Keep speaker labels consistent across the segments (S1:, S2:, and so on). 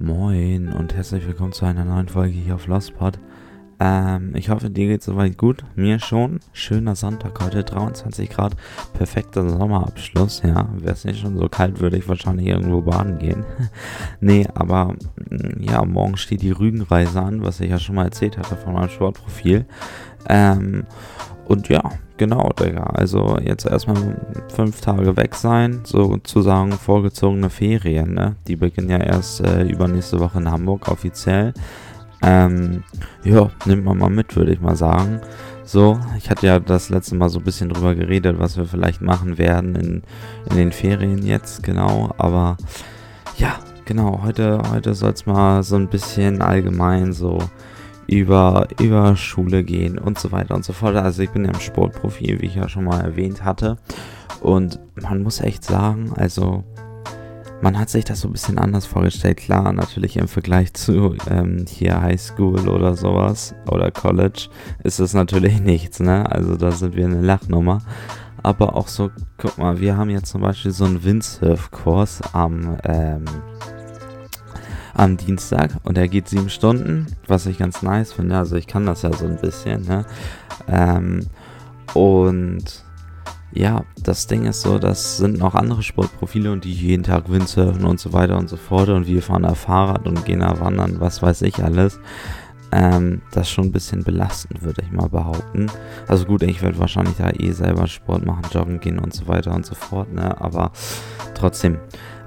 S1: Moin und herzlich willkommen zu einer neuen Folge hier auf Lostpod. Ähm, ich hoffe, dir geht soweit gut. Mir schon. Schöner Sonntag heute, 23 Grad. Perfekter Sommerabschluss, ja. Wäre es nicht schon so kalt, würde ich wahrscheinlich irgendwo baden gehen. nee, aber mm, ja, morgen steht die Rügenreise an, was ich ja schon mal erzählt hatte von meinem Sportprofil. Ähm, und ja, genau, Digga. Also jetzt erstmal fünf Tage weg sein, sozusagen vorgezogene Ferien, ne? Die beginnen ja erst äh, übernächste Woche in Hamburg offiziell. Ähm, ja, nimmt man mal mit, würde ich mal sagen. So, ich hatte ja das letzte Mal so ein bisschen drüber geredet, was wir vielleicht machen werden in, in den Ferien jetzt, genau. Aber ja, genau, heute, heute soll es mal so ein bisschen allgemein so über, über Schule gehen und so weiter und so fort. Also ich bin ja im Sportprofil, wie ich ja schon mal erwähnt hatte. Und man muss echt sagen, also man hat sich das so ein bisschen anders vorgestellt. Klar, natürlich im Vergleich zu ähm, hier High School oder sowas oder College ist es natürlich nichts, ne? Also da sind wir eine Lachnummer. Aber auch so, guck mal, wir haben jetzt zum Beispiel so einen Windsurf-Kurs am ähm, am Dienstag und er geht sieben Stunden, was ich ganz nice finde. Also ich kann das ja so ein bisschen, ne? Ähm, und ja, das Ding ist so, das sind noch andere Sportprofile und die jeden Tag Windsurfen und so weiter und so fort und wir fahren da Fahrrad und gehen da wandern, was weiß ich alles. Ähm, das schon ein bisschen belastend, würde ich mal behaupten. Also gut, ich werde wahrscheinlich da eh selber Sport machen, joggen gehen und so weiter und so fort, ne? Aber trotzdem,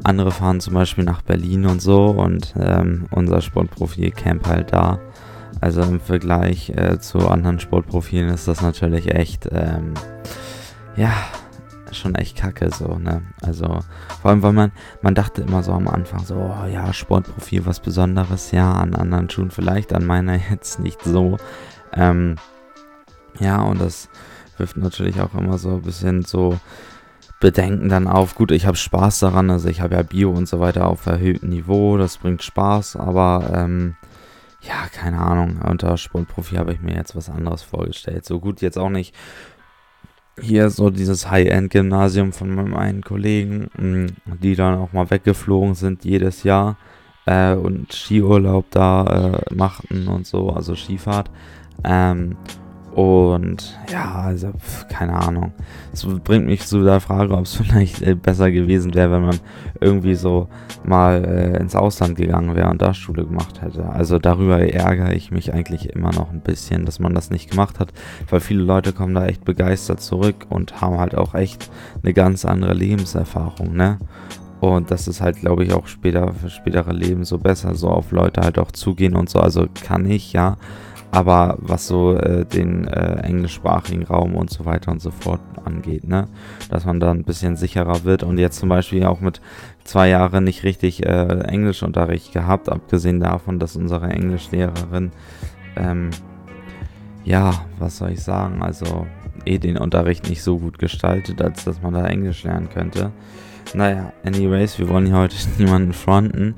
S1: andere fahren zum Beispiel nach Berlin und so und ähm, unser Sportprofil camp halt da. Also im Vergleich äh, zu anderen Sportprofilen ist das natürlich echt, ähm, ja, schon echt kacke so, ne? Also vor allem, weil man, man dachte immer so am Anfang so, oh, ja, Sportprofil, was Besonderes, ja, an anderen Schuhen vielleicht, an meiner jetzt nicht so. Ähm, ja, und das wirft natürlich auch immer so ein bisschen so Bedenken dann auf. Gut, ich habe Spaß daran, also ich habe ja Bio und so weiter auf erhöhtem Niveau, das bringt Spaß, aber ähm, ja, keine Ahnung, unter Sportprofi habe ich mir jetzt was anderes vorgestellt. So gut jetzt auch nicht hier so dieses High-End-Gymnasium von meinem einen Kollegen, mm, die dann auch mal weggeflogen sind jedes Jahr äh, und Skiurlaub da äh, machten und so, also Skifahrt. Ähm, und ja, also keine Ahnung. Das bringt mich zu der Frage, ob es vielleicht äh, besser gewesen wäre, wenn man irgendwie so mal äh, ins Ausland gegangen wäre und da Schule gemacht hätte. Also darüber ärgere ich mich eigentlich immer noch ein bisschen, dass man das nicht gemacht hat, weil viele Leute kommen da echt begeistert zurück und haben halt auch echt eine ganz andere Lebenserfahrung, ne? Und das ist halt, glaube ich, auch später für spätere Leben so besser, so auf Leute halt auch zugehen und so. Also kann ich, ja. Aber was so äh, den äh, englischsprachigen Raum und so weiter und so fort angeht, ne? Dass man da ein bisschen sicherer wird und jetzt zum Beispiel auch mit zwei Jahren nicht richtig äh, Englischunterricht gehabt, abgesehen davon, dass unsere Englischlehrerin, ähm, ja, was soll ich sagen, also eh den Unterricht nicht so gut gestaltet, als dass man da Englisch lernen könnte. Naja, anyways, wir wollen hier heute niemanden fronten.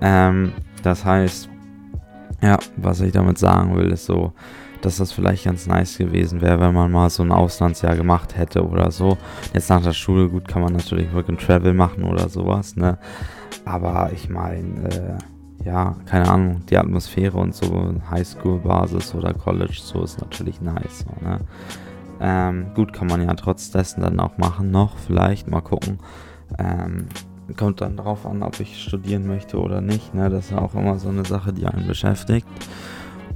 S1: Ähm, das heißt, ja, was ich damit sagen will, ist so, dass das vielleicht ganz nice gewesen wäre, wenn man mal so ein Auslandsjahr gemacht hätte oder so. Jetzt nach der Schule, gut, kann man natürlich Work and Travel machen oder sowas, ne? Aber ich meine, äh, ja, keine Ahnung, die Atmosphäre und so, Highschool-Basis oder College, so ist natürlich nice, so, ne? Ähm, gut, kann man ja trotz dessen dann auch machen noch, vielleicht mal gucken. Ähm, kommt dann drauf an, ob ich studieren möchte oder nicht. Ne? Das ist ja auch immer so eine Sache, die einen beschäftigt.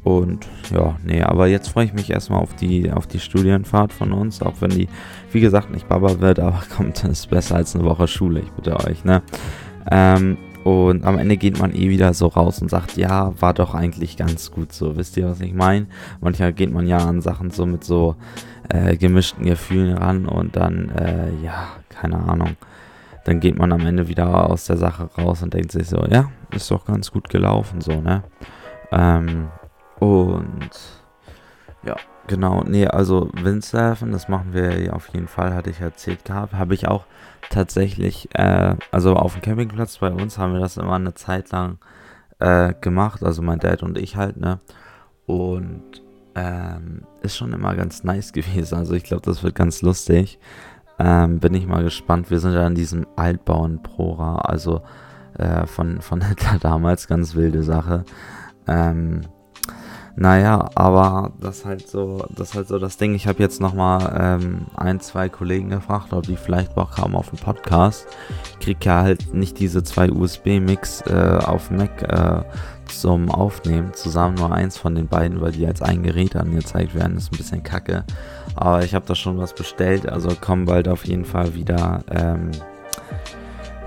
S1: Und ja, nee, aber jetzt freue ich mich erstmal auf die, auf die Studienfahrt von uns, auch wenn die, wie gesagt, nicht Baba wird, aber kommt, ist besser als eine Woche Schule, ich bitte euch, ne? Ähm, und am Ende geht man eh wieder so raus und sagt, ja, war doch eigentlich ganz gut so. Wisst ihr, was ich meine? Manchmal geht man ja an Sachen so mit so äh, gemischten Gefühlen ran und dann, äh, ja, keine Ahnung dann geht man am Ende wieder aus der Sache raus und denkt sich so, ja, ist doch ganz gut gelaufen, so, ne? Ähm, und ja, genau, nee, also Windsurfen, das machen wir auf jeden Fall, hatte ich erzählt gehabt, habe ich auch tatsächlich, äh, also auf dem Campingplatz bei uns haben wir das immer eine Zeit lang äh, gemacht, also mein Dad und ich halt, ne? Und ähm, ist schon immer ganz nice gewesen, also ich glaube, das wird ganz lustig. Ähm, bin ich mal gespannt. Wir sind ja in diesem Altbauen Prora, also äh, von, von Hitler damals, ganz wilde Sache. Ähm, naja, aber das ist halt so, das halt so das Ding. Ich habe jetzt nochmal ähm, ein, zwei Kollegen gefragt, ob die vielleicht Bock haben auf einen Podcast. Ich krieg ja halt nicht diese zwei USB-Mix äh, auf Mac äh, zum Aufnehmen. Zusammen nur eins von den beiden, weil die als ein Gerät angezeigt werden. ist ein bisschen kacke. Aber ich habe da schon was bestellt, also kommen bald auf jeden Fall wieder ähm,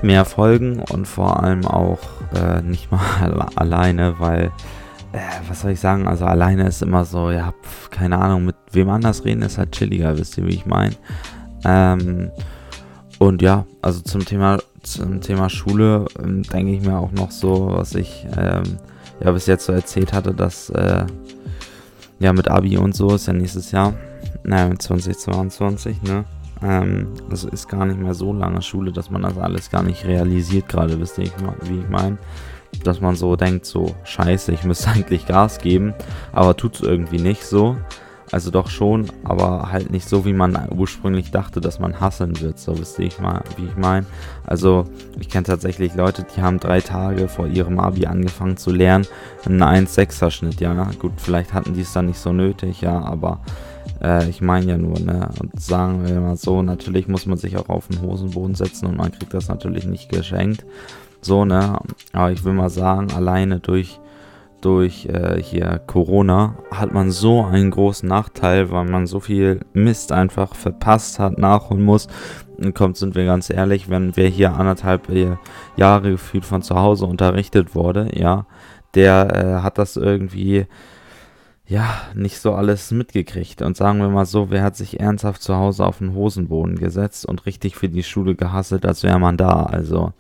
S1: mehr Folgen und vor allem auch äh, nicht mal alleine, weil äh, was soll ich sagen, also alleine ist immer so, ja, pf, keine Ahnung, mit wem anders reden ist halt chilliger, wisst ihr, wie ich meine. Ähm, und ja, also zum Thema, zum Thema Schule ähm, denke ich mir auch noch so, was ich ähm, ja bis jetzt so erzählt hatte, dass äh, ja mit Abi und so ist ja nächstes Jahr, naja, mit 2022, ne? Ähm, das ist gar nicht mehr so lange Schule, dass man das alles gar nicht realisiert, gerade wisst ihr, wie ich meine dass man so denkt, so scheiße, ich müsste eigentlich Gas geben, aber tut es irgendwie nicht so. Also doch schon, aber halt nicht so, wie man ursprünglich dachte, dass man hasseln wird. So wisst ihr, wie ich meine. Also ich kenne tatsächlich Leute, die haben drei Tage vor ihrem Abi angefangen zu lernen. Einen 1,6er Schnitt, ja. Gut, vielleicht hatten die es dann nicht so nötig, ja, aber äh, ich meine ja nur, ne. Und sagen wir mal so, natürlich muss man sich auch auf den Hosenboden setzen und man kriegt das natürlich nicht geschenkt. So, ne? Aber ich will mal sagen, alleine durch, durch äh, hier Corona hat man so einen großen Nachteil, weil man so viel Mist einfach verpasst hat, nachholen muss. Und kommt, sind wir ganz ehrlich, wenn wer hier anderthalb äh, Jahre gefühlt von zu Hause unterrichtet wurde, ja, der äh, hat das irgendwie ja, nicht so alles mitgekriegt. Und sagen wir mal so, wer hat sich ernsthaft zu Hause auf den Hosenboden gesetzt und richtig für die Schule gehasselt, als wäre man da. Also,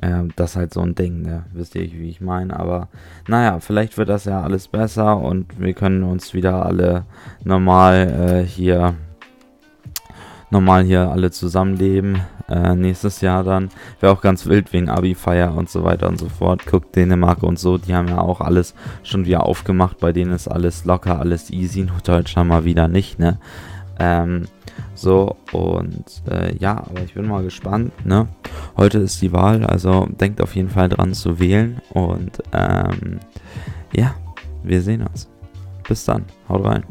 S1: äh, das ist halt so ein Ding, ne? Wisst ihr, wie ich meine? Aber naja, vielleicht wird das ja alles besser und wir können uns wieder alle normal äh, hier normal hier alle zusammenleben. Äh, nächstes Jahr dann. Wäre auch ganz wild wegen Abi-Feier und so weiter und so fort. Guckt Dänemark und so, die haben ja auch alles schon wieder aufgemacht. Bei denen ist alles locker, alles easy. Nur Deutschland mal wieder nicht, ne? Ähm, so, und äh, ja, aber ich bin mal gespannt, ne? Heute ist die Wahl, also denkt auf jeden Fall dran zu wählen. Und ähm, ja, wir sehen uns. Bis dann. Haut rein.